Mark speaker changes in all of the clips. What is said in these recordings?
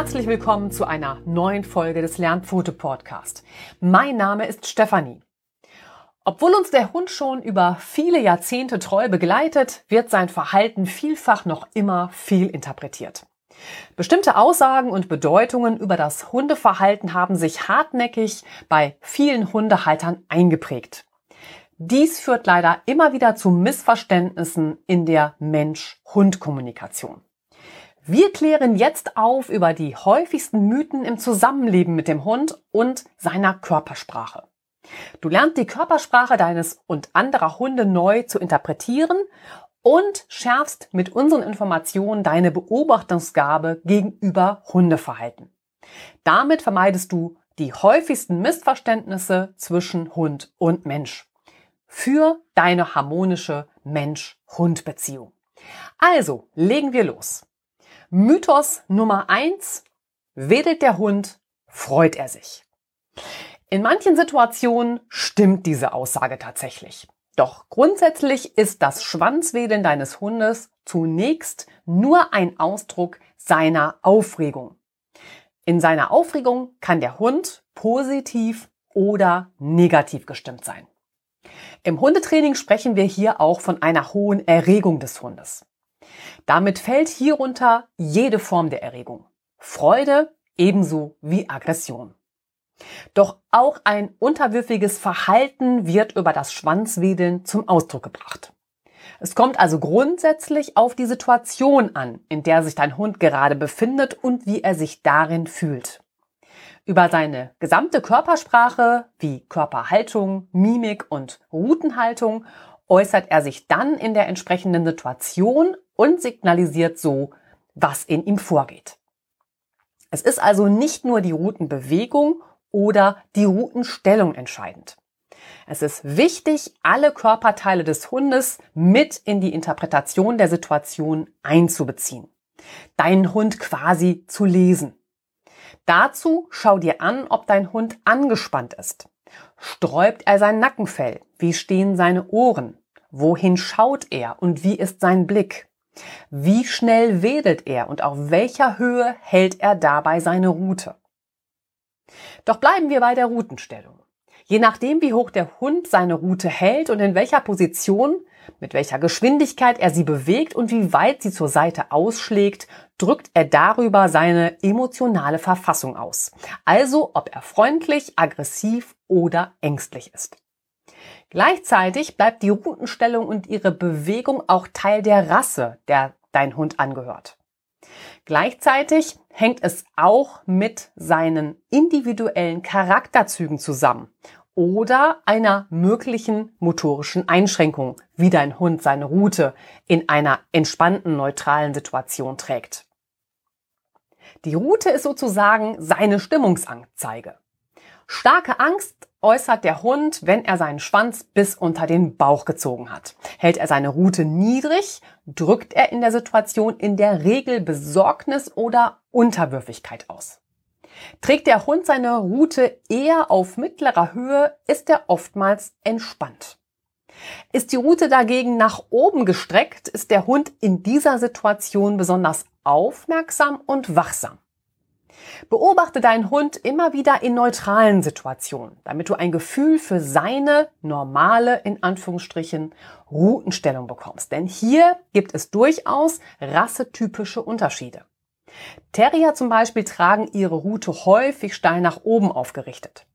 Speaker 1: herzlich willkommen zu einer neuen Folge des Lernpfote Podcast. Mein Name ist Stefanie. Obwohl uns der Hund schon über viele Jahrzehnte treu begleitet, wird sein Verhalten vielfach noch immer viel interpretiert. Bestimmte Aussagen und Bedeutungen über das Hundeverhalten haben sich hartnäckig bei vielen Hundehaltern eingeprägt. Dies führt leider immer wieder zu Missverständnissen in der Mensch-Hund-Kommunikation. Wir klären jetzt auf über die häufigsten Mythen im Zusammenleben mit dem Hund und seiner Körpersprache. Du lernst die Körpersprache deines und anderer Hunde neu zu interpretieren und schärfst mit unseren Informationen deine Beobachtungsgabe gegenüber Hundeverhalten. Damit vermeidest du die häufigsten Missverständnisse zwischen Hund und Mensch für deine harmonische Mensch-Hund-Beziehung. Also, legen wir los. Mythos Nummer eins: Wedelt der Hund, freut er sich. In manchen Situationen stimmt diese Aussage tatsächlich. Doch grundsätzlich ist das Schwanzwedeln deines Hundes zunächst nur ein Ausdruck seiner Aufregung. In seiner Aufregung kann der Hund positiv oder negativ gestimmt sein. Im Hundetraining sprechen wir hier auch von einer hohen Erregung des Hundes. Damit fällt hierunter jede Form der Erregung. Freude ebenso wie Aggression. Doch auch ein unterwürfiges Verhalten wird über das Schwanzwedeln zum Ausdruck gebracht. Es kommt also grundsätzlich auf die Situation an, in der sich dein Hund gerade befindet und wie er sich darin fühlt. Über seine gesamte Körpersprache wie Körperhaltung, Mimik und Rutenhaltung äußert er sich dann in der entsprechenden Situation und signalisiert so, was in ihm vorgeht. Es ist also nicht nur die Routenbewegung oder die Routenstellung entscheidend. Es ist wichtig, alle Körperteile des Hundes mit in die Interpretation der Situation einzubeziehen. Deinen Hund quasi zu lesen. Dazu schau dir an, ob dein Hund angespannt ist. Sträubt er sein Nackenfell? Wie stehen seine Ohren? Wohin schaut er und wie ist sein Blick? Wie schnell wedelt er und auf welcher Höhe hält er dabei seine Rute? Doch bleiben wir bei der Rutenstellung. Je nachdem, wie hoch der Hund seine Rute hält und in welcher Position, mit welcher Geschwindigkeit er sie bewegt und wie weit sie zur Seite ausschlägt, drückt er darüber seine emotionale Verfassung aus. Also, ob er freundlich, aggressiv oder ängstlich ist. Gleichzeitig bleibt die Rutenstellung und ihre Bewegung auch Teil der Rasse, der dein Hund angehört. Gleichzeitig hängt es auch mit seinen individuellen Charakterzügen zusammen oder einer möglichen motorischen Einschränkung, wie dein Hund seine Route in einer entspannten, neutralen Situation trägt. Die Route ist sozusagen seine Stimmungsanzeige. Starke Angst äußert der Hund, wenn er seinen Schwanz bis unter den Bauch gezogen hat. Hält er seine Rute niedrig, drückt er in der Situation in der Regel Besorgnis oder Unterwürfigkeit aus. Trägt der Hund seine Rute eher auf mittlerer Höhe, ist er oftmals entspannt. Ist die Rute dagegen nach oben gestreckt, ist der Hund in dieser Situation besonders aufmerksam und wachsam. Beobachte deinen Hund immer wieder in neutralen Situationen, damit du ein Gefühl für seine normale, in Anführungsstrichen, Routenstellung bekommst. Denn hier gibt es durchaus rassetypische Unterschiede. Terrier zum Beispiel tragen ihre Route häufig steil nach oben aufgerichtet.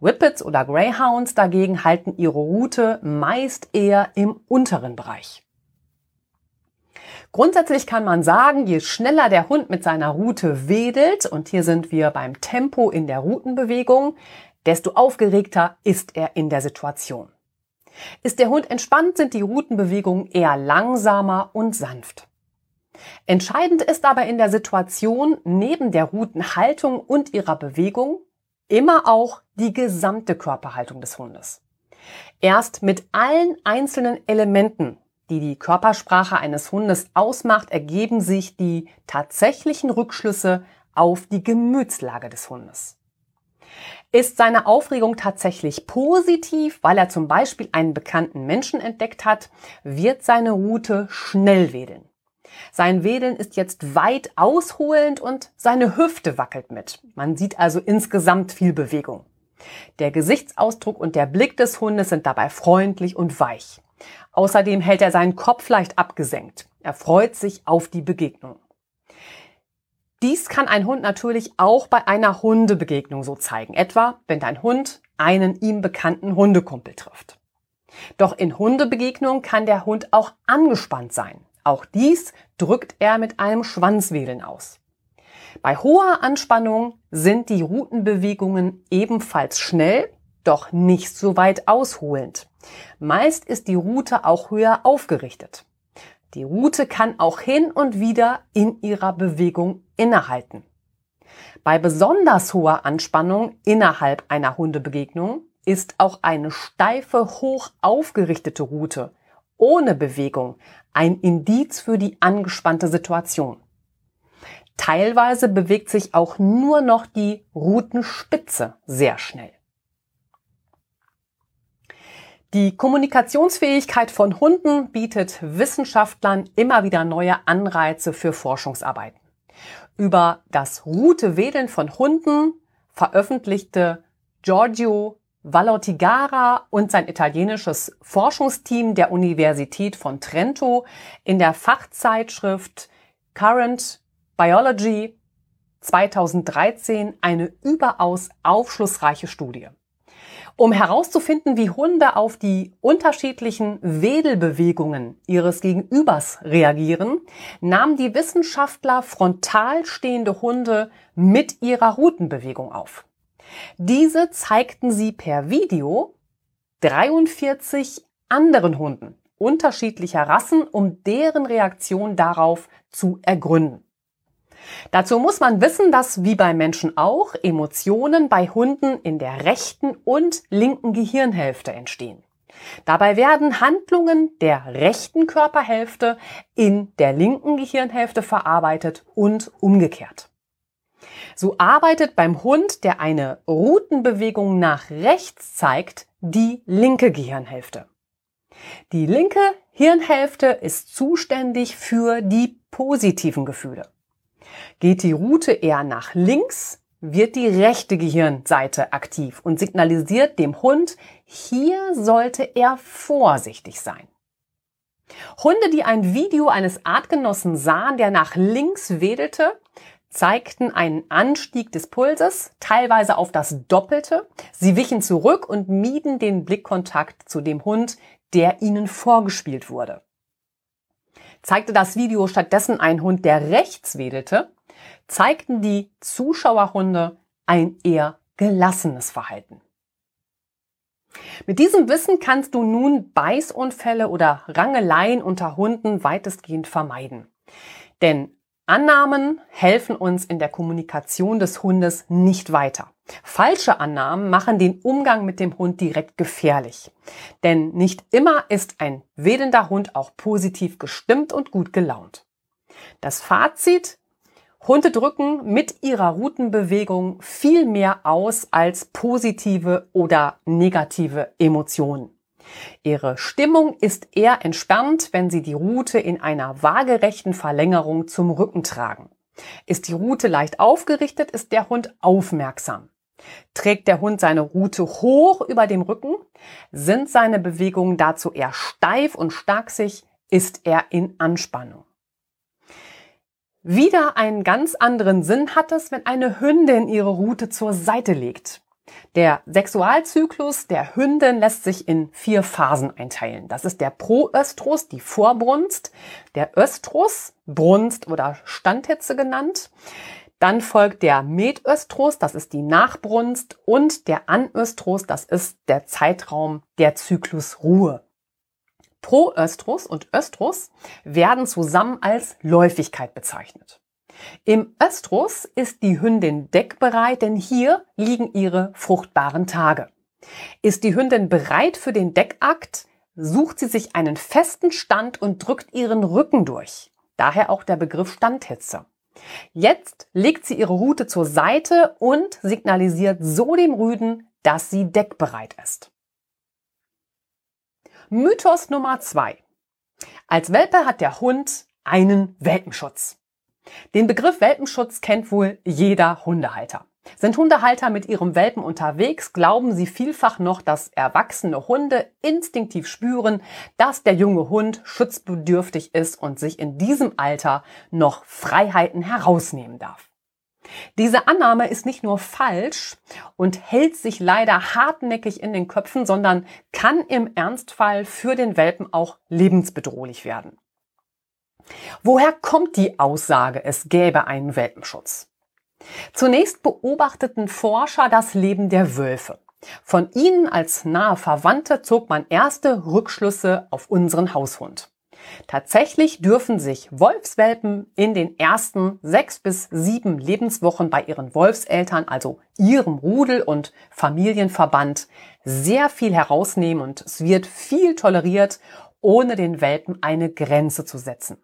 Speaker 1: Whippets oder Greyhounds dagegen halten ihre Route meist eher im unteren Bereich. Grundsätzlich kann man sagen, je schneller der Hund mit seiner Route wedelt, und hier sind wir beim Tempo in der Routenbewegung, desto aufgeregter ist er in der Situation. Ist der Hund entspannt, sind die Routenbewegungen eher langsamer und sanft. Entscheidend ist aber in der Situation neben der Routenhaltung und ihrer Bewegung immer auch die gesamte Körperhaltung des Hundes. Erst mit allen einzelnen Elementen die die Körpersprache eines Hundes ausmacht, ergeben sich die tatsächlichen Rückschlüsse auf die Gemütslage des Hundes. Ist seine Aufregung tatsächlich positiv, weil er zum Beispiel einen bekannten Menschen entdeckt hat, wird seine Route schnell wedeln. Sein Wedeln ist jetzt weit ausholend und seine Hüfte wackelt mit. Man sieht also insgesamt viel Bewegung. Der Gesichtsausdruck und der Blick des Hundes sind dabei freundlich und weich. Außerdem hält er seinen Kopf leicht abgesenkt. Er freut sich auf die Begegnung. Dies kann ein Hund natürlich auch bei einer Hundebegegnung so zeigen, etwa wenn dein Hund einen ihm bekannten Hundekumpel trifft. Doch in Hundebegegnungen kann der Hund auch angespannt sein. Auch dies drückt er mit einem Schwanzwedeln aus. Bei hoher Anspannung sind die Rutenbewegungen ebenfalls schnell, doch nicht so weit ausholend. Meist ist die Rute auch höher aufgerichtet. Die Rute kann auch hin und wieder in ihrer Bewegung innehalten. Bei besonders hoher Anspannung innerhalb einer Hundebegegnung ist auch eine steife, hoch aufgerichtete Rute ohne Bewegung ein Indiz für die angespannte Situation. Teilweise bewegt sich auch nur noch die Rutenspitze sehr schnell. Die Kommunikationsfähigkeit von Hunden bietet Wissenschaftlern immer wieder neue Anreize für Forschungsarbeiten. Über das Rutewedeln von Hunden veröffentlichte Giorgio Vallortigara und sein italienisches Forschungsteam der Universität von Trento in der Fachzeitschrift Current Biology 2013 eine überaus aufschlussreiche Studie. Um herauszufinden, wie Hunde auf die unterschiedlichen Wedelbewegungen ihres Gegenübers reagieren, nahmen die Wissenschaftler frontal stehende Hunde mit ihrer Rutenbewegung auf. Diese zeigten sie per Video 43 anderen Hunden unterschiedlicher Rassen, um deren Reaktion darauf zu ergründen. Dazu muss man wissen, dass wie bei Menschen auch Emotionen bei Hunden in der rechten und linken Gehirnhälfte entstehen. Dabei werden Handlungen der rechten Körperhälfte in der linken Gehirnhälfte verarbeitet und umgekehrt. So arbeitet beim Hund, der eine Rutenbewegung nach rechts zeigt, die linke Gehirnhälfte. Die linke Hirnhälfte ist zuständig für die positiven Gefühle. Geht die Rute eher nach links, wird die rechte Gehirnseite aktiv und signalisiert dem Hund, hier sollte er vorsichtig sein. Hunde, die ein Video eines Artgenossen sahen, der nach links wedelte, zeigten einen Anstieg des Pulses, teilweise auf das Doppelte. Sie wichen zurück und mieden den Blickkontakt zu dem Hund, der ihnen vorgespielt wurde. Zeigte das Video stattdessen ein Hund, der rechts wedelte, zeigten die Zuschauerhunde ein eher gelassenes Verhalten. Mit diesem Wissen kannst du nun Beißunfälle oder Rangeleien unter Hunden weitestgehend vermeiden. Denn Annahmen helfen uns in der Kommunikation des Hundes nicht weiter. Falsche Annahmen machen den Umgang mit dem Hund direkt gefährlich. Denn nicht immer ist ein wedelnder Hund auch positiv gestimmt und gut gelaunt. Das Fazit, Hunde drücken mit ihrer Rutenbewegung viel mehr aus als positive oder negative Emotionen. Ihre Stimmung ist eher entspannt, wenn Sie die Rute in einer waagerechten Verlängerung zum Rücken tragen. Ist die Rute leicht aufgerichtet, ist der Hund aufmerksam. Trägt der Hund seine Rute hoch über dem Rücken, sind seine Bewegungen dazu eher steif und starksig, ist er in Anspannung. Wieder einen ganz anderen Sinn hat es, wenn eine Hündin ihre Rute zur Seite legt. Der Sexualzyklus der Hündin lässt sich in vier Phasen einteilen. Das ist der Proöstrus, die Vorbrunst, der Östrus, Brunst oder Standhitze genannt. Dann folgt der Metöstrus, das ist die Nachbrunst und der Anöstrus, das ist der Zeitraum der Zyklusruhe. Proöstrus und Östrus werden zusammen als Läufigkeit bezeichnet. Im Östrus ist die Hündin deckbereit, denn hier liegen ihre fruchtbaren Tage. Ist die Hündin bereit für den Deckakt, sucht sie sich einen festen Stand und drückt ihren Rücken durch. Daher auch der Begriff Standhitze. Jetzt legt sie ihre Rute zur Seite und signalisiert so dem Rüden, dass sie deckbereit ist. Mythos Nummer zwei: Als Welpe hat der Hund einen Welpenschutz. Den Begriff Welpenschutz kennt wohl jeder Hundehalter. Sind Hundehalter mit ihrem Welpen unterwegs, glauben sie vielfach noch, dass erwachsene Hunde instinktiv spüren, dass der junge Hund schutzbedürftig ist und sich in diesem Alter noch Freiheiten herausnehmen darf. Diese Annahme ist nicht nur falsch und hält sich leider hartnäckig in den Köpfen, sondern kann im Ernstfall für den Welpen auch lebensbedrohlich werden. Woher kommt die Aussage, es gäbe einen Welpenschutz? Zunächst beobachteten Forscher das Leben der Wölfe. Von ihnen als nahe Verwandte zog man erste Rückschlüsse auf unseren Haushund. Tatsächlich dürfen sich Wolfswelpen in den ersten sechs bis sieben Lebenswochen bei ihren Wolfseltern, also ihrem Rudel und Familienverband, sehr viel herausnehmen und es wird viel toleriert, ohne den Welpen eine Grenze zu setzen.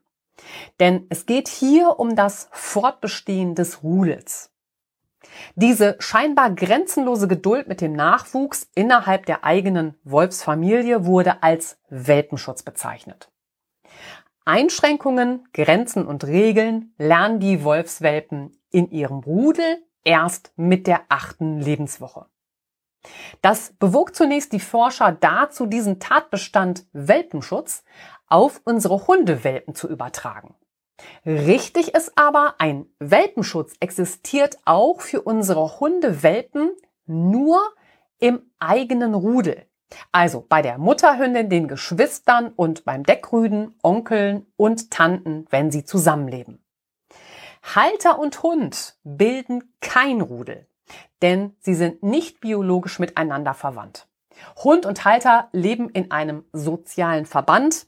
Speaker 1: Denn es geht hier um das Fortbestehen des Rudels. Diese scheinbar grenzenlose Geduld mit dem Nachwuchs innerhalb der eigenen Wolfsfamilie wurde als Welpenschutz bezeichnet. Einschränkungen, Grenzen und Regeln lernen die Wolfswelpen in ihrem Rudel erst mit der achten Lebenswoche. Das bewog zunächst die Forscher dazu, diesen Tatbestand Welpenschutz auf unsere Hundewelpen zu übertragen. Richtig ist aber, ein Welpenschutz existiert auch für unsere Hundewelpen nur im eigenen Rudel. Also bei der Mutterhündin, den Geschwistern und beim Deckrüden, Onkeln und Tanten, wenn sie zusammenleben. Halter und Hund bilden kein Rudel, denn sie sind nicht biologisch miteinander verwandt. Hund und Halter leben in einem sozialen Verband.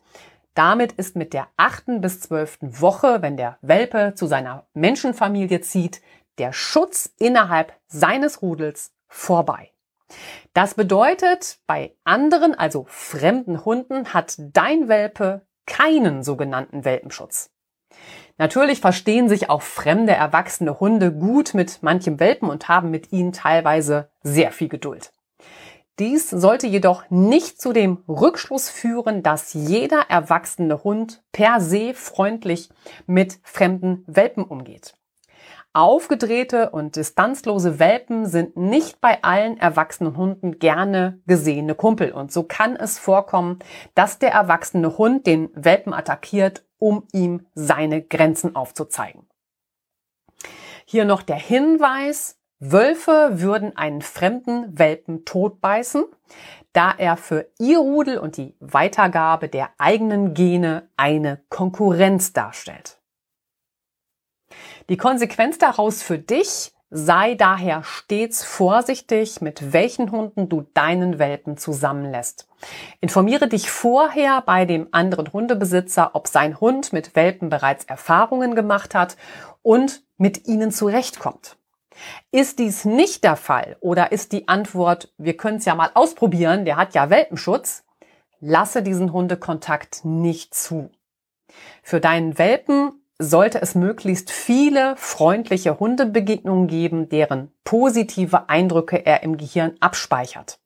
Speaker 1: Damit ist mit der achten bis zwölften Woche, wenn der Welpe zu seiner Menschenfamilie zieht, der Schutz innerhalb seines Rudels vorbei. Das bedeutet, bei anderen, also fremden Hunden, hat dein Welpe keinen sogenannten Welpenschutz. Natürlich verstehen sich auch fremde erwachsene Hunde gut mit manchem Welpen und haben mit ihnen teilweise sehr viel Geduld. Dies sollte jedoch nicht zu dem Rückschluss führen, dass jeder erwachsene Hund per se freundlich mit fremden Welpen umgeht. Aufgedrehte und distanzlose Welpen sind nicht bei allen erwachsenen Hunden gerne gesehene Kumpel und so kann es vorkommen, dass der erwachsene Hund den Welpen attackiert, um ihm seine Grenzen aufzuzeigen. Hier noch der Hinweis, Wölfe würden einen fremden Welpen totbeißen, da er für ihr Rudel und die Weitergabe der eigenen Gene eine Konkurrenz darstellt. Die Konsequenz daraus für dich sei daher stets vorsichtig, mit welchen Hunden du deinen Welpen zusammenlässt. Informiere dich vorher bei dem anderen Hundebesitzer, ob sein Hund mit Welpen bereits Erfahrungen gemacht hat und mit ihnen zurechtkommt. Ist dies nicht der Fall oder ist die Antwort, wir können es ja mal ausprobieren, der hat ja Welpenschutz, lasse diesen Hundekontakt nicht zu. Für deinen Welpen sollte es möglichst viele freundliche Hundebegegnungen geben, deren positive Eindrücke er im Gehirn abspeichert.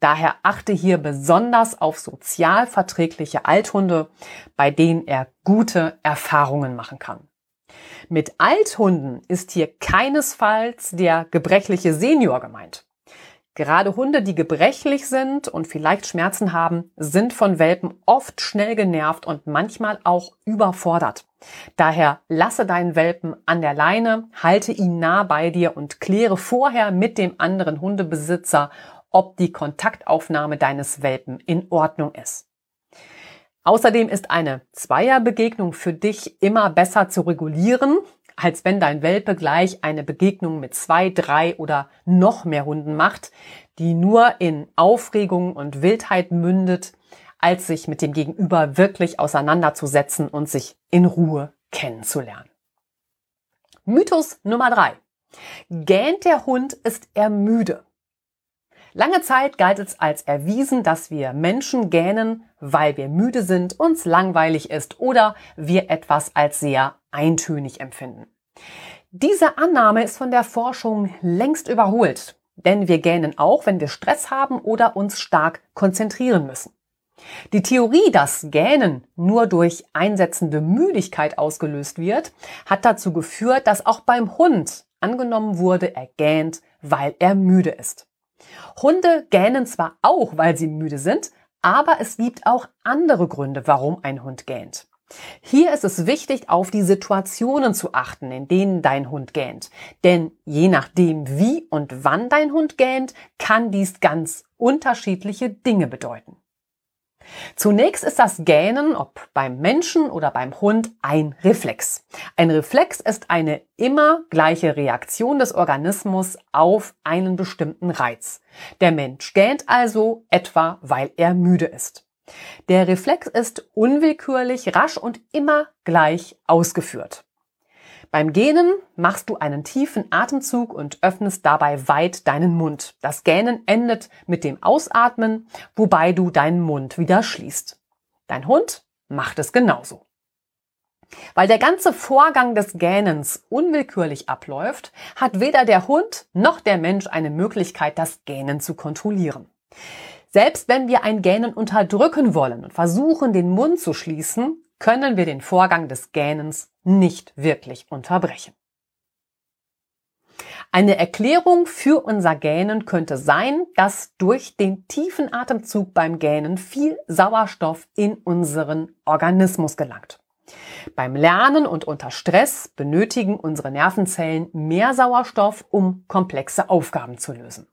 Speaker 1: Daher achte hier besonders auf sozial verträgliche Althunde, bei denen er gute Erfahrungen machen kann. Mit Althunden ist hier keinesfalls der gebrechliche Senior gemeint. Gerade Hunde, die gebrechlich sind und vielleicht Schmerzen haben, sind von Welpen oft schnell genervt und manchmal auch überfordert. Daher lasse deinen Welpen an der Leine, halte ihn nah bei dir und kläre vorher mit dem anderen Hundebesitzer, ob die Kontaktaufnahme deines Welpen in Ordnung ist. Außerdem ist eine Zweierbegegnung für dich immer besser zu regulieren, als wenn dein Welpe gleich eine Begegnung mit zwei, drei oder noch mehr Hunden macht, die nur in Aufregung und Wildheit mündet, als sich mit dem Gegenüber wirklich auseinanderzusetzen und sich in Ruhe kennenzulernen. Mythos Nummer drei: Gähnt der Hund, ist er müde. Lange Zeit galt es als erwiesen, dass wir Menschen gähnen, weil wir müde sind, uns langweilig ist oder wir etwas als sehr eintönig empfinden. Diese Annahme ist von der Forschung längst überholt, denn wir gähnen auch, wenn wir Stress haben oder uns stark konzentrieren müssen. Die Theorie, dass Gähnen nur durch einsetzende Müdigkeit ausgelöst wird, hat dazu geführt, dass auch beim Hund angenommen wurde, er gähnt, weil er müde ist. Hunde gähnen zwar auch, weil sie müde sind, aber es gibt auch andere Gründe, warum ein Hund gähnt. Hier ist es wichtig, auf die Situationen zu achten, in denen dein Hund gähnt. Denn je nachdem, wie und wann dein Hund gähnt, kann dies ganz unterschiedliche Dinge bedeuten. Zunächst ist das Gähnen, ob beim Menschen oder beim Hund, ein Reflex. Ein Reflex ist eine immer gleiche Reaktion des Organismus auf einen bestimmten Reiz. Der Mensch gähnt also etwa, weil er müde ist. Der Reflex ist unwillkürlich, rasch und immer gleich ausgeführt. Beim Gähnen machst du einen tiefen Atemzug und öffnest dabei weit deinen Mund. Das Gähnen endet mit dem Ausatmen, wobei du deinen Mund wieder schließt. Dein Hund macht es genauso. Weil der ganze Vorgang des Gähnens unwillkürlich abläuft, hat weder der Hund noch der Mensch eine Möglichkeit, das Gähnen zu kontrollieren. Selbst wenn wir ein Gähnen unterdrücken wollen und versuchen, den Mund zu schließen, können wir den Vorgang des Gähnens nicht wirklich unterbrechen. Eine Erklärung für unser Gähnen könnte sein, dass durch den tiefen Atemzug beim Gähnen viel Sauerstoff in unseren Organismus gelangt. Beim Lernen und unter Stress benötigen unsere Nervenzellen mehr Sauerstoff, um komplexe Aufgaben zu lösen.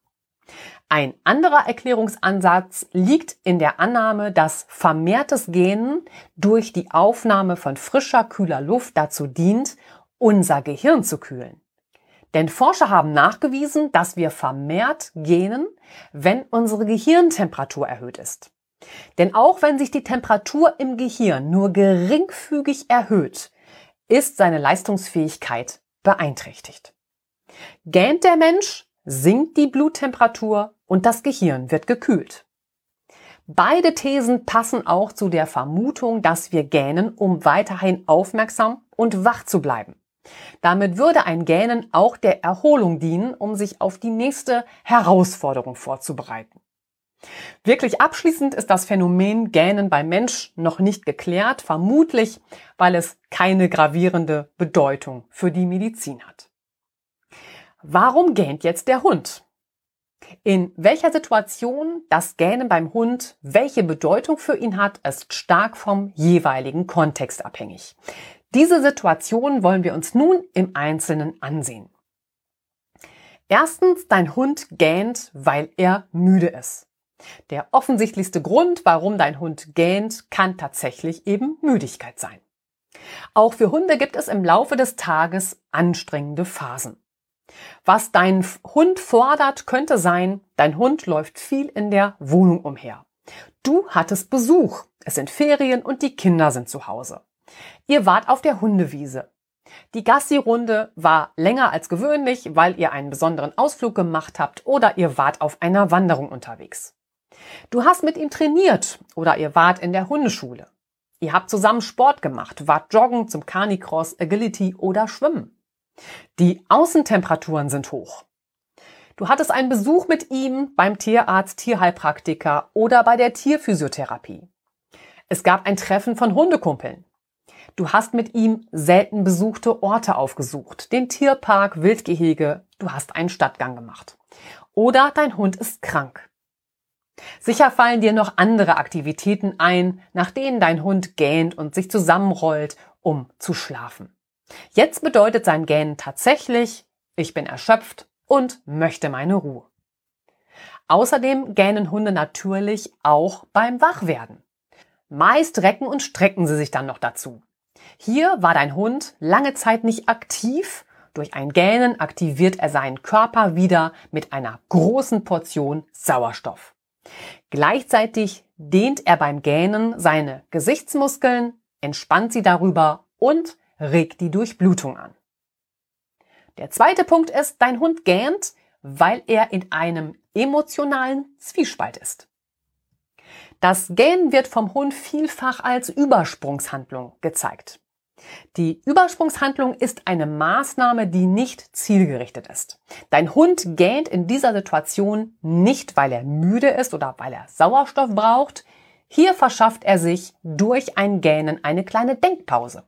Speaker 1: Ein anderer Erklärungsansatz liegt in der Annahme, dass vermehrtes Gähnen durch die Aufnahme von frischer, kühler Luft dazu dient, unser Gehirn zu kühlen. Denn Forscher haben nachgewiesen, dass wir vermehrt gähnen, wenn unsere Gehirntemperatur erhöht ist. Denn auch wenn sich die Temperatur im Gehirn nur geringfügig erhöht, ist seine Leistungsfähigkeit beeinträchtigt. Gähnt der Mensch, sinkt die Bluttemperatur und das Gehirn wird gekühlt. Beide Thesen passen auch zu der Vermutung, dass wir gähnen, um weiterhin aufmerksam und wach zu bleiben. Damit würde ein Gähnen auch der Erholung dienen, um sich auf die nächste Herausforderung vorzubereiten. Wirklich abschließend ist das Phänomen Gähnen beim Mensch noch nicht geklärt, vermutlich weil es keine gravierende Bedeutung für die Medizin hat. Warum gähnt jetzt der Hund? In welcher Situation das Gähnen beim Hund welche Bedeutung für ihn hat, ist stark vom jeweiligen Kontext abhängig. Diese Situation wollen wir uns nun im Einzelnen ansehen. Erstens, dein Hund gähnt, weil er müde ist. Der offensichtlichste Grund, warum dein Hund gähnt, kann tatsächlich eben Müdigkeit sein. Auch für Hunde gibt es im Laufe des Tages anstrengende Phasen. Was dein Hund fordert, könnte sein, dein Hund läuft viel in der Wohnung umher. Du hattest Besuch, es sind Ferien und die Kinder sind zu Hause. Ihr wart auf der Hundewiese. Die Gassi-Runde war länger als gewöhnlich, weil ihr einen besonderen Ausflug gemacht habt oder ihr wart auf einer Wanderung unterwegs. Du hast mit ihm trainiert oder ihr wart in der Hundeschule. Ihr habt zusammen Sport gemacht, wart joggen zum Canicross, Agility oder Schwimmen. Die Außentemperaturen sind hoch. Du hattest einen Besuch mit ihm beim Tierarzt, Tierheilpraktiker oder bei der Tierphysiotherapie. Es gab ein Treffen von Hundekumpeln. Du hast mit ihm selten besuchte Orte aufgesucht, den Tierpark, Wildgehege, du hast einen Stadtgang gemacht. Oder dein Hund ist krank. Sicher fallen dir noch andere Aktivitäten ein, nach denen dein Hund gähnt und sich zusammenrollt, um zu schlafen. Jetzt bedeutet sein Gähnen tatsächlich, ich bin erschöpft und möchte meine Ruhe. Außerdem gähnen Hunde natürlich auch beim Wachwerden. Meist recken und strecken sie sich dann noch dazu. Hier war dein Hund lange Zeit nicht aktiv. Durch ein Gähnen aktiviert er seinen Körper wieder mit einer großen Portion Sauerstoff. Gleichzeitig dehnt er beim Gähnen seine Gesichtsmuskeln, entspannt sie darüber und regt die Durchblutung an. Der zweite Punkt ist, dein Hund gähnt, weil er in einem emotionalen Zwiespalt ist. Das Gähnen wird vom Hund vielfach als Übersprungshandlung gezeigt. Die Übersprungshandlung ist eine Maßnahme, die nicht zielgerichtet ist. Dein Hund gähnt in dieser Situation nicht, weil er müde ist oder weil er Sauerstoff braucht. Hier verschafft er sich durch ein Gähnen eine kleine Denkpause.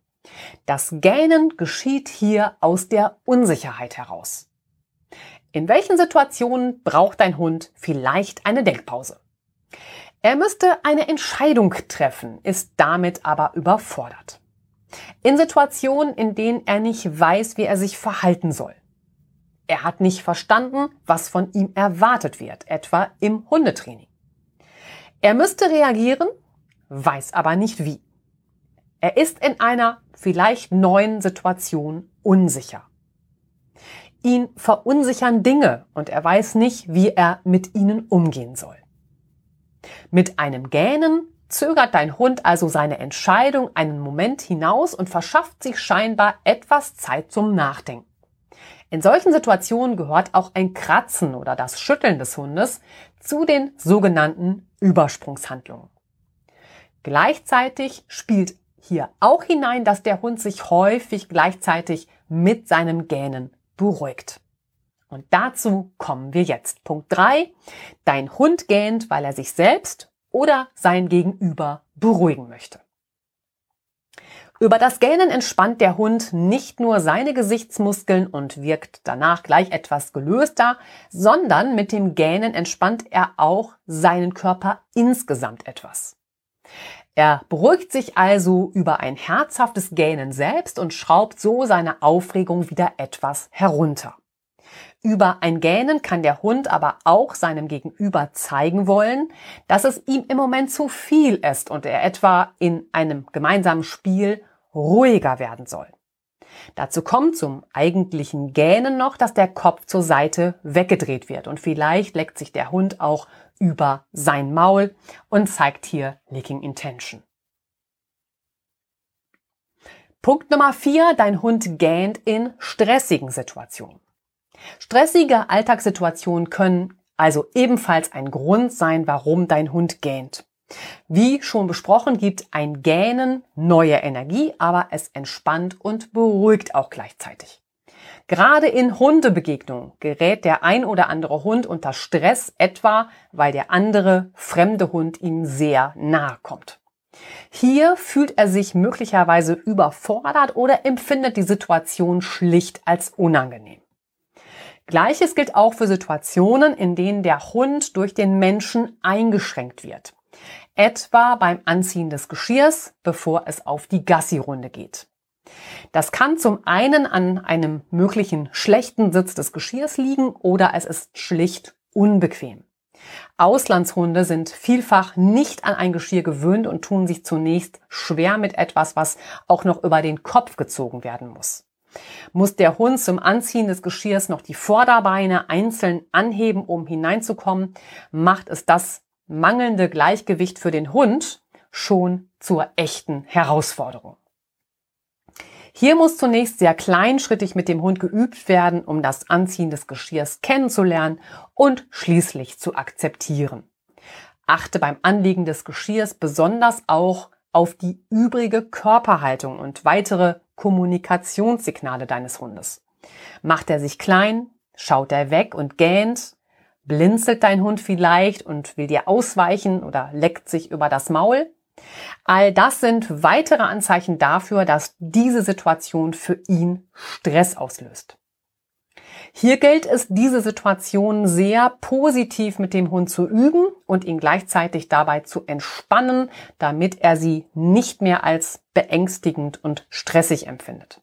Speaker 1: Das Gähnen geschieht hier aus der Unsicherheit heraus. In welchen Situationen braucht dein Hund vielleicht eine Denkpause? Er müsste eine Entscheidung treffen, ist damit aber überfordert. In Situationen, in denen er nicht weiß, wie er sich verhalten soll. Er hat nicht verstanden, was von ihm erwartet wird, etwa im Hundetraining. Er müsste reagieren, weiß aber nicht wie. Er ist in einer vielleicht neuen Situation unsicher. Ihn verunsichern Dinge und er weiß nicht, wie er mit ihnen umgehen soll. Mit einem Gähnen zögert dein Hund also seine Entscheidung einen Moment hinaus und verschafft sich scheinbar etwas Zeit zum Nachdenken. In solchen Situationen gehört auch ein Kratzen oder das Schütteln des Hundes zu den sogenannten Übersprungshandlungen. Gleichzeitig spielt hier auch hinein, dass der Hund sich häufig gleichzeitig mit seinem Gähnen beruhigt. Und dazu kommen wir jetzt. Punkt drei: Dein Hund gähnt, weil er sich selbst oder sein Gegenüber beruhigen möchte. Über das Gähnen entspannt der Hund nicht nur seine Gesichtsmuskeln und wirkt danach gleich etwas gelöster, sondern mit dem Gähnen entspannt er auch seinen Körper insgesamt etwas. Er beruhigt sich also über ein herzhaftes Gähnen selbst und schraubt so seine Aufregung wieder etwas herunter. Über ein Gähnen kann der Hund aber auch seinem Gegenüber zeigen wollen, dass es ihm im Moment zu viel ist und er etwa in einem gemeinsamen Spiel ruhiger werden soll. Dazu kommt zum eigentlichen Gähnen noch, dass der Kopf zur Seite weggedreht wird und vielleicht leckt sich der Hund auch über sein Maul und zeigt hier Licking Intention. Punkt Nummer vier: Dein Hund gähnt in stressigen Situationen. Stressige Alltagssituationen können also ebenfalls ein Grund sein, warum dein Hund gähnt. Wie schon besprochen, gibt ein Gähnen neue Energie, aber es entspannt und beruhigt auch gleichzeitig. Gerade in Hundebegegnungen gerät der ein oder andere Hund unter Stress, etwa weil der andere fremde Hund ihm sehr nahe kommt. Hier fühlt er sich möglicherweise überfordert oder empfindet die Situation schlicht als unangenehm. Gleiches gilt auch für Situationen, in denen der Hund durch den Menschen eingeschränkt wird. Etwa beim Anziehen des Geschirrs, bevor es auf die Gassi-Runde geht. Das kann zum einen an einem möglichen schlechten Sitz des Geschirrs liegen oder es ist schlicht unbequem. Auslandshunde sind vielfach nicht an ein Geschirr gewöhnt und tun sich zunächst schwer mit etwas, was auch noch über den Kopf gezogen werden muss. Muss der Hund zum Anziehen des Geschirrs noch die Vorderbeine einzeln anheben, um hineinzukommen, macht es das mangelnde Gleichgewicht für den Hund schon zur echten Herausforderung. Hier muss zunächst sehr kleinschrittig mit dem Hund geübt werden, um das Anziehen des Geschirrs kennenzulernen und schließlich zu akzeptieren. Achte beim Anlegen des Geschirrs besonders auch auf die übrige Körperhaltung und weitere Kommunikationssignale deines Hundes. Macht er sich klein, schaut er weg und gähnt, blinzelt dein Hund vielleicht und will dir ausweichen oder leckt sich über das Maul. All das sind weitere Anzeichen dafür, dass diese Situation für ihn Stress auslöst. Hier gilt es, diese Situation sehr positiv mit dem Hund zu üben und ihn gleichzeitig dabei zu entspannen, damit er sie nicht mehr als beängstigend und stressig empfindet.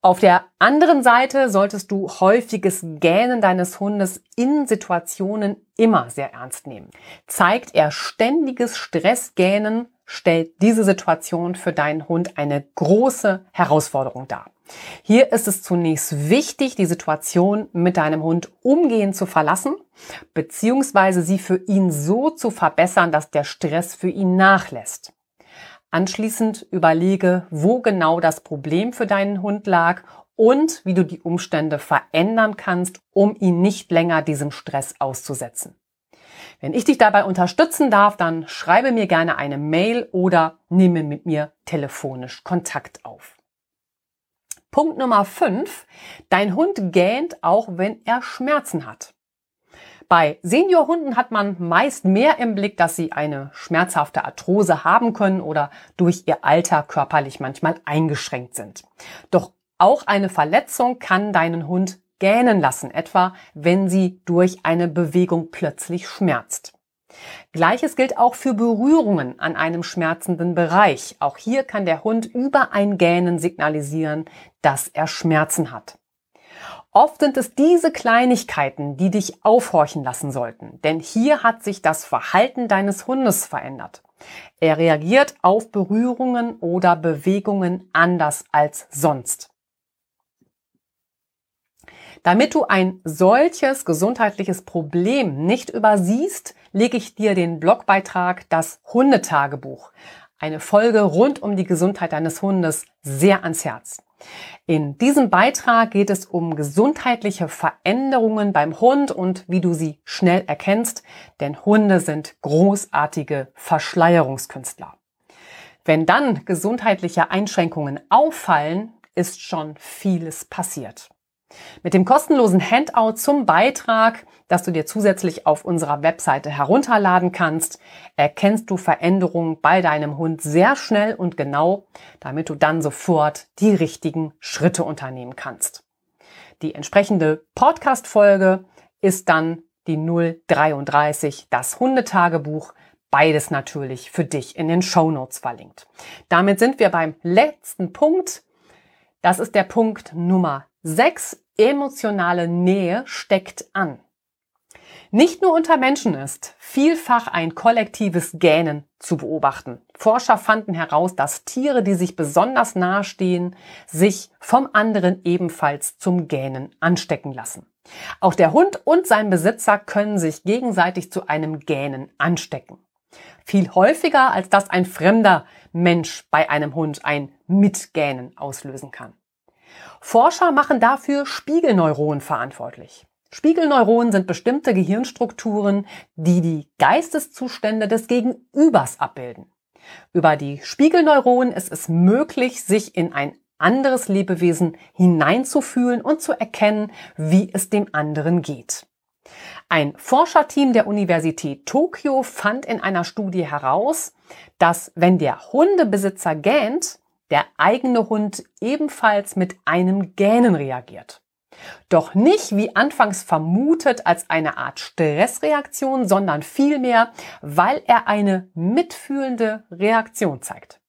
Speaker 1: Auf der anderen Seite solltest du häufiges Gähnen deines Hundes in Situationen immer sehr ernst nehmen. Zeigt er ständiges Stressgähnen, stellt diese Situation für deinen Hund eine große Herausforderung dar. Hier ist es zunächst wichtig, die Situation mit deinem Hund umgehend zu verlassen, beziehungsweise sie für ihn so zu verbessern, dass der Stress für ihn nachlässt. Anschließend überlege, wo genau das Problem für deinen Hund lag und wie du die Umstände verändern kannst, um ihn nicht länger diesem Stress auszusetzen. Wenn ich dich dabei unterstützen darf, dann schreibe mir gerne eine Mail oder nehme mit mir telefonisch Kontakt auf. Punkt Nummer 5. Dein Hund gähnt auch, wenn er Schmerzen hat. Bei Seniorhunden hat man meist mehr im Blick, dass sie eine schmerzhafte Arthrose haben können oder durch ihr Alter körperlich manchmal eingeschränkt sind. Doch auch eine Verletzung kann deinen Hund gähnen lassen, etwa wenn sie durch eine Bewegung plötzlich schmerzt. Gleiches gilt auch für Berührungen an einem schmerzenden Bereich. Auch hier kann der Hund über ein Gähnen signalisieren, dass er Schmerzen hat. Oft sind es diese Kleinigkeiten, die dich aufhorchen lassen sollten, denn hier hat sich das Verhalten deines Hundes verändert. Er reagiert auf Berührungen oder Bewegungen anders als sonst. Damit du ein solches gesundheitliches Problem nicht übersiehst, lege ich dir den Blogbeitrag Das Hundetagebuch, eine Folge rund um die Gesundheit deines Hundes, sehr ans Herz. In diesem Beitrag geht es um gesundheitliche Veränderungen beim Hund und wie du sie schnell erkennst, denn Hunde sind großartige Verschleierungskünstler. Wenn dann gesundheitliche Einschränkungen auffallen, ist schon vieles passiert. Mit dem kostenlosen Handout zum Beitrag, das du dir zusätzlich auf unserer Webseite herunterladen kannst, erkennst du Veränderungen bei deinem Hund sehr schnell und genau, damit du dann sofort die richtigen Schritte unternehmen kannst. Die entsprechende Podcast-Folge ist dann die 033, das Hundetagebuch, beides natürlich für dich in den Show Notes verlinkt. Damit sind wir beim letzten Punkt. Das ist der Punkt Nummer 6. Emotionale Nähe steckt an. Nicht nur unter Menschen ist vielfach ein kollektives Gähnen zu beobachten. Forscher fanden heraus, dass Tiere, die sich besonders nahestehen, sich vom anderen ebenfalls zum Gähnen anstecken lassen. Auch der Hund und sein Besitzer können sich gegenseitig zu einem Gähnen anstecken. Viel häufiger, als dass ein fremder Mensch bei einem Hund ein Mitgähnen auslösen kann. Forscher machen dafür Spiegelneuronen verantwortlich. Spiegelneuronen sind bestimmte Gehirnstrukturen, die die Geisteszustände des Gegenübers abbilden. Über die Spiegelneuronen ist es möglich, sich in ein anderes Lebewesen hineinzufühlen und zu erkennen, wie es dem anderen geht. Ein Forscherteam der Universität Tokio fand in einer Studie heraus, dass wenn der Hundebesitzer gähnt, der eigene Hund ebenfalls mit einem Gähnen reagiert. Doch nicht wie anfangs vermutet als eine Art Stressreaktion, sondern vielmehr, weil er eine mitfühlende Reaktion zeigt.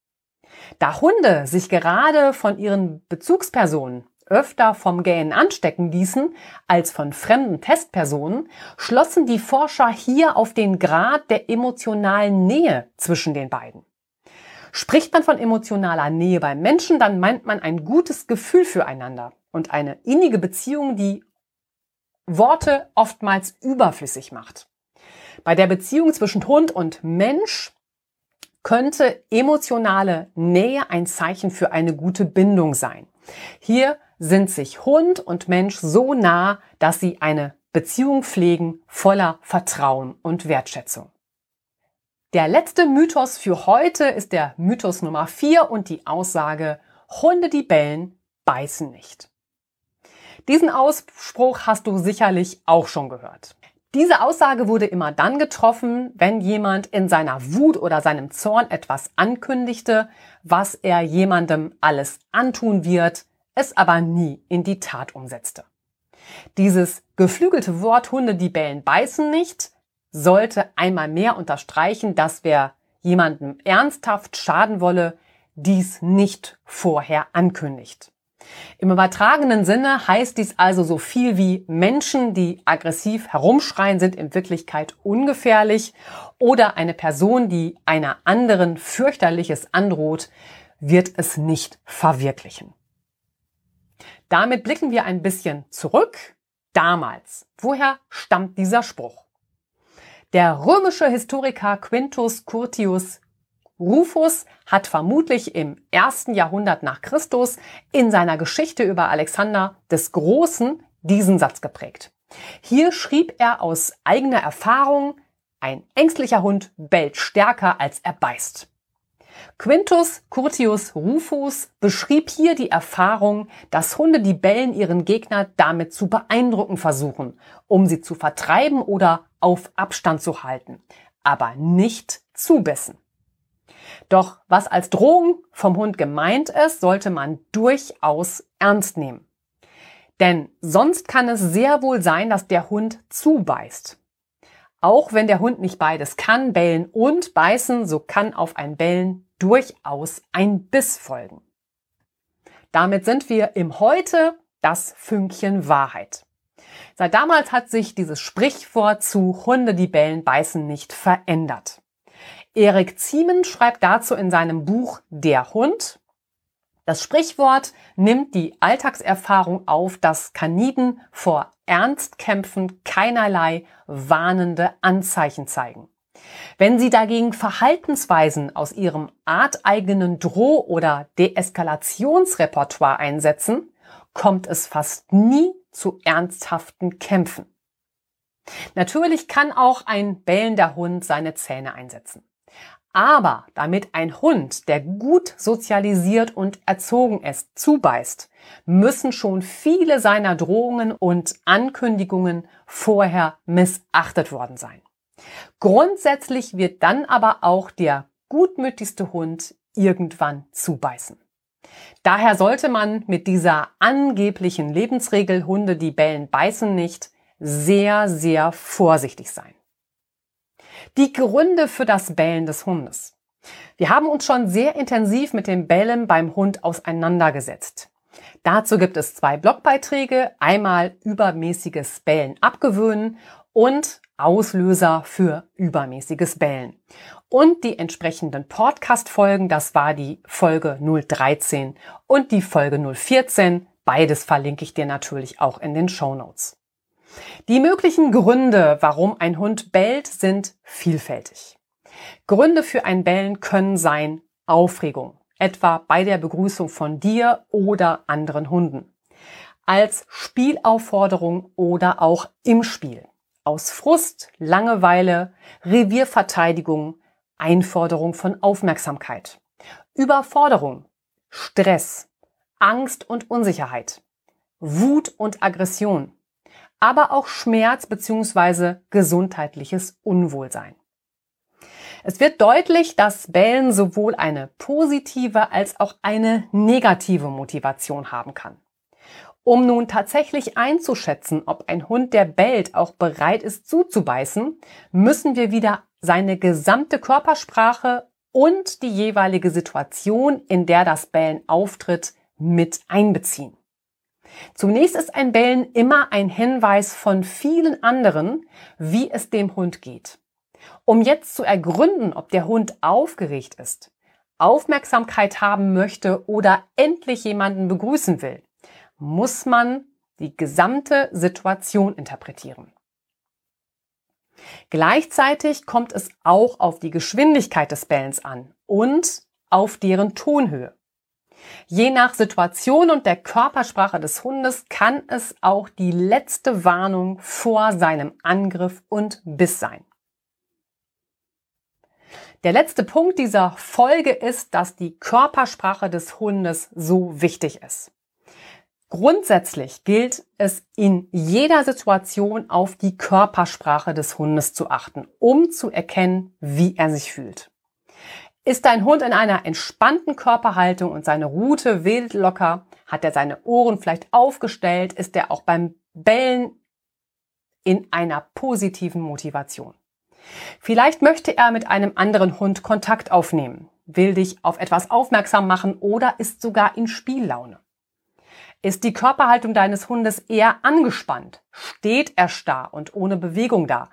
Speaker 1: Da Hunde sich gerade von ihren Bezugspersonen öfter vom Gähnen anstecken ließen als von fremden Testpersonen, schlossen die Forscher hier auf den Grad der emotionalen Nähe zwischen den beiden. Spricht man von emotionaler Nähe beim Menschen, dann meint man ein gutes Gefühl füreinander und eine innige Beziehung, die Worte oftmals überflüssig macht. Bei der Beziehung zwischen Hund und Mensch könnte emotionale Nähe ein Zeichen für eine gute Bindung sein. Hier sind sich Hund und Mensch so nah, dass sie eine Beziehung pflegen voller Vertrauen und Wertschätzung. Der letzte Mythos für heute ist der Mythos Nummer 4 und die Aussage, Hunde, die bellen, beißen nicht. Diesen Ausspruch hast du sicherlich auch schon gehört. Diese Aussage wurde immer dann getroffen, wenn jemand in seiner Wut oder seinem Zorn etwas ankündigte, was er jemandem alles antun wird, es aber nie in die Tat umsetzte. Dieses geflügelte Wort Hunde, die bellen, beißen nicht sollte einmal mehr unterstreichen, dass wer jemandem ernsthaft schaden wolle, dies nicht vorher ankündigt. Im übertragenen Sinne heißt dies also so viel wie Menschen, die aggressiv herumschreien, sind in Wirklichkeit ungefährlich oder eine Person, die einer anderen fürchterliches androht, wird es nicht verwirklichen. Damit blicken wir ein bisschen zurück. Damals. Woher stammt dieser Spruch? Der römische Historiker Quintus Curtius Rufus hat vermutlich im ersten Jahrhundert nach Christus in seiner Geschichte über Alexander des Großen diesen Satz geprägt. Hier schrieb er aus eigener Erfahrung, ein ängstlicher Hund bellt stärker als er beißt. Quintus Curtius Rufus beschrieb hier die Erfahrung, dass Hunde die Bellen ihren Gegner damit zu beeindrucken versuchen, um sie zu vertreiben oder auf Abstand zu halten, aber nicht zubissen. Doch was als Drohung vom Hund gemeint ist, sollte man durchaus ernst nehmen. Denn sonst kann es sehr wohl sein, dass der Hund zubeißt. Auch wenn der Hund nicht beides kann, bellen und beißen, so kann auf ein Bellen durchaus ein Biss folgen. Damit sind wir im Heute das Fünkchen Wahrheit. Seit damals hat sich dieses Sprichwort zu Hunde, die bellen, beißen nicht verändert. Erik Ziemen schreibt dazu in seinem Buch Der Hund, das Sprichwort nimmt die Alltagserfahrung auf, dass Kaniden vor Ernstkämpfen keinerlei warnende Anzeichen zeigen. Wenn sie dagegen Verhaltensweisen aus ihrem arteigenen Droh- oder Deeskalationsrepertoire einsetzen, kommt es fast nie zu ernsthaften Kämpfen. Natürlich kann auch ein bellender Hund seine Zähne einsetzen. Aber damit ein Hund, der gut sozialisiert und erzogen ist, zubeißt, müssen schon viele seiner Drohungen und Ankündigungen vorher missachtet worden sein. Grundsätzlich wird dann aber auch der gutmütigste Hund irgendwann zubeißen. Daher sollte man mit dieser angeblichen Lebensregel Hunde, die bellen, beißen nicht, sehr, sehr vorsichtig sein. Die Gründe für das Bellen des Hundes. Wir haben uns schon sehr intensiv mit dem Bellen beim Hund auseinandergesetzt. Dazu gibt es zwei Blogbeiträge, einmal übermäßiges Bellen abgewöhnen und Auslöser für übermäßiges Bellen. Und die entsprechenden Podcast-Folgen, das war die Folge 013 und die Folge 014. Beides verlinke ich dir natürlich auch in den Show Notes. Die möglichen Gründe, warum ein Hund bellt, sind vielfältig. Gründe für ein Bellen können sein Aufregung, etwa bei der Begrüßung von dir oder anderen Hunden, als Spielaufforderung oder auch im Spiel, aus Frust, Langeweile, Revierverteidigung, Einforderung von Aufmerksamkeit, Überforderung, Stress, Angst und Unsicherheit, Wut und Aggression, aber auch Schmerz bzw. gesundheitliches Unwohlsein. Es wird deutlich, dass Bellen sowohl eine positive als auch eine negative Motivation haben kann. Um nun tatsächlich einzuschätzen, ob ein Hund, der bellt, auch bereit ist zuzubeißen, müssen wir wieder seine gesamte Körpersprache und die jeweilige Situation, in der das Bellen auftritt, mit einbeziehen. Zunächst ist ein Bellen immer ein Hinweis von vielen anderen, wie es dem Hund geht. Um jetzt zu ergründen, ob der Hund aufgeregt ist, Aufmerksamkeit haben möchte oder endlich jemanden begrüßen will, muss man die gesamte Situation interpretieren. Gleichzeitig kommt es auch auf die Geschwindigkeit des Bellens an und auf deren Tonhöhe. Je nach Situation und der Körpersprache des Hundes kann es auch die letzte Warnung vor seinem Angriff und Biss sein. Der letzte Punkt dieser Folge ist, dass die Körpersprache des Hundes so wichtig ist. Grundsätzlich gilt es in jeder Situation auf die Körpersprache des Hundes zu achten, um zu erkennen, wie er sich fühlt. Ist dein Hund in einer entspannten Körperhaltung und seine Rute wild locker? Hat er seine Ohren vielleicht aufgestellt? Ist er auch beim Bellen in einer positiven Motivation? Vielleicht möchte er mit einem anderen Hund Kontakt aufnehmen, will dich auf etwas aufmerksam machen oder ist sogar in Spiellaune. Ist die Körperhaltung deines Hundes eher angespannt? Steht er starr und ohne Bewegung da?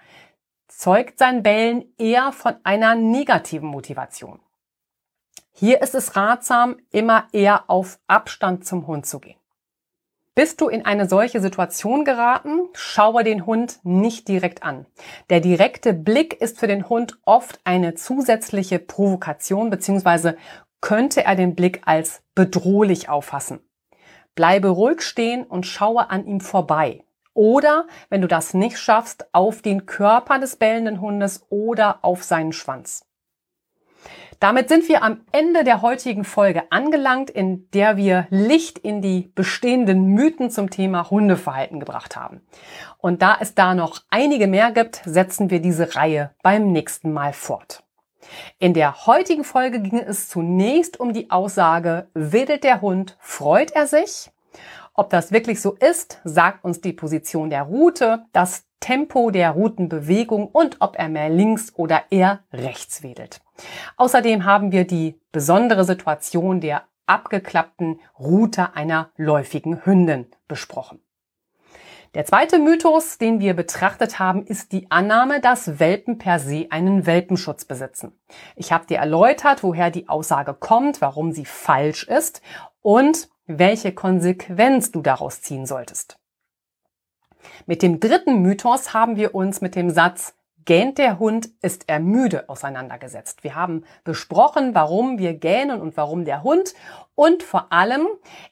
Speaker 1: Zeugt sein Bellen eher von einer negativen Motivation? Hier ist es ratsam, immer eher auf Abstand zum Hund zu gehen. Bist du in eine solche Situation geraten, schaue den Hund nicht direkt an. Der direkte Blick ist für den Hund oft eine zusätzliche Provokation bzw. könnte er den Blick als bedrohlich auffassen. Bleibe ruhig stehen und schaue an ihm vorbei. Oder, wenn du das nicht schaffst, auf den Körper des bellenden Hundes oder auf seinen Schwanz. Damit sind wir am Ende der heutigen Folge angelangt, in der wir Licht in die bestehenden Mythen zum Thema Hundeverhalten gebracht haben. Und da es da noch einige mehr gibt, setzen wir diese Reihe beim nächsten Mal fort. In der heutigen Folge ging es zunächst um die Aussage, wedelt der Hund, freut er sich? Ob das wirklich so ist, sagt uns die Position der Route, das Tempo der Routenbewegung und ob er mehr links oder eher rechts wedelt. Außerdem haben wir die besondere Situation der abgeklappten Route einer läufigen Hündin besprochen. Der zweite Mythos, den wir betrachtet haben, ist die Annahme, dass Welpen per se einen Welpenschutz besitzen. Ich habe dir erläutert, woher die Aussage kommt, warum sie falsch ist und welche Konsequenz du daraus ziehen solltest. Mit dem dritten Mythos haben wir uns mit dem Satz Gähnt der Hund, ist er müde auseinandergesetzt. Wir haben besprochen, warum wir gähnen und warum der Hund und vor allem,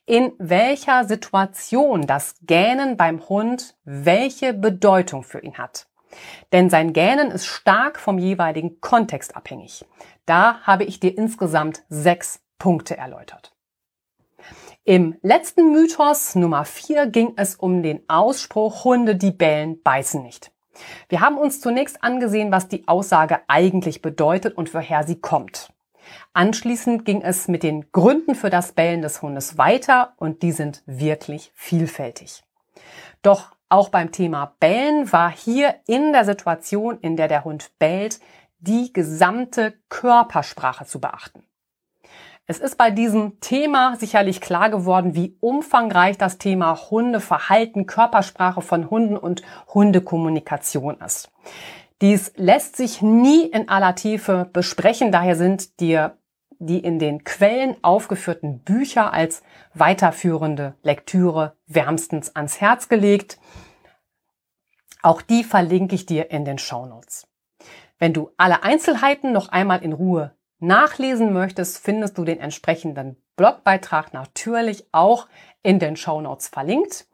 Speaker 1: in welcher Situation das Gähnen beim Hund welche Bedeutung für ihn hat. Denn sein Gähnen ist stark vom jeweiligen Kontext abhängig. Da habe ich dir insgesamt sechs Punkte erläutert. Im letzten Mythos Nummer 4 ging es um den Ausspruch Hunde, die bellen, beißen nicht. Wir haben uns zunächst angesehen, was die Aussage eigentlich bedeutet und woher sie kommt. Anschließend ging es mit den Gründen für das Bellen des Hundes weiter und die sind wirklich vielfältig. Doch auch beim Thema Bellen war hier in der Situation, in der der Hund bellt, die gesamte Körpersprache zu beachten. Es ist bei diesem Thema sicherlich klar geworden, wie umfangreich das Thema Hundeverhalten, Körpersprache von Hunden und Hundekommunikation ist. Dies lässt sich nie in aller Tiefe besprechen, daher sind dir die in den Quellen aufgeführten Bücher als weiterführende Lektüre wärmstens ans Herz gelegt. Auch die verlinke ich dir in den Shownotes. Wenn du alle Einzelheiten noch einmal in Ruhe nachlesen möchtest, findest du den entsprechenden Blogbeitrag natürlich auch in den Show Notes verlinkt.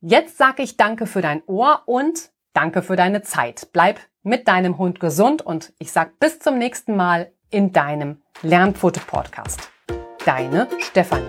Speaker 1: Jetzt sage ich danke für dein Ohr und danke für deine Zeit. Bleib mit deinem Hund gesund und ich sage bis zum nächsten Mal in deinem Lernpfote Podcast. Deine Stefanie.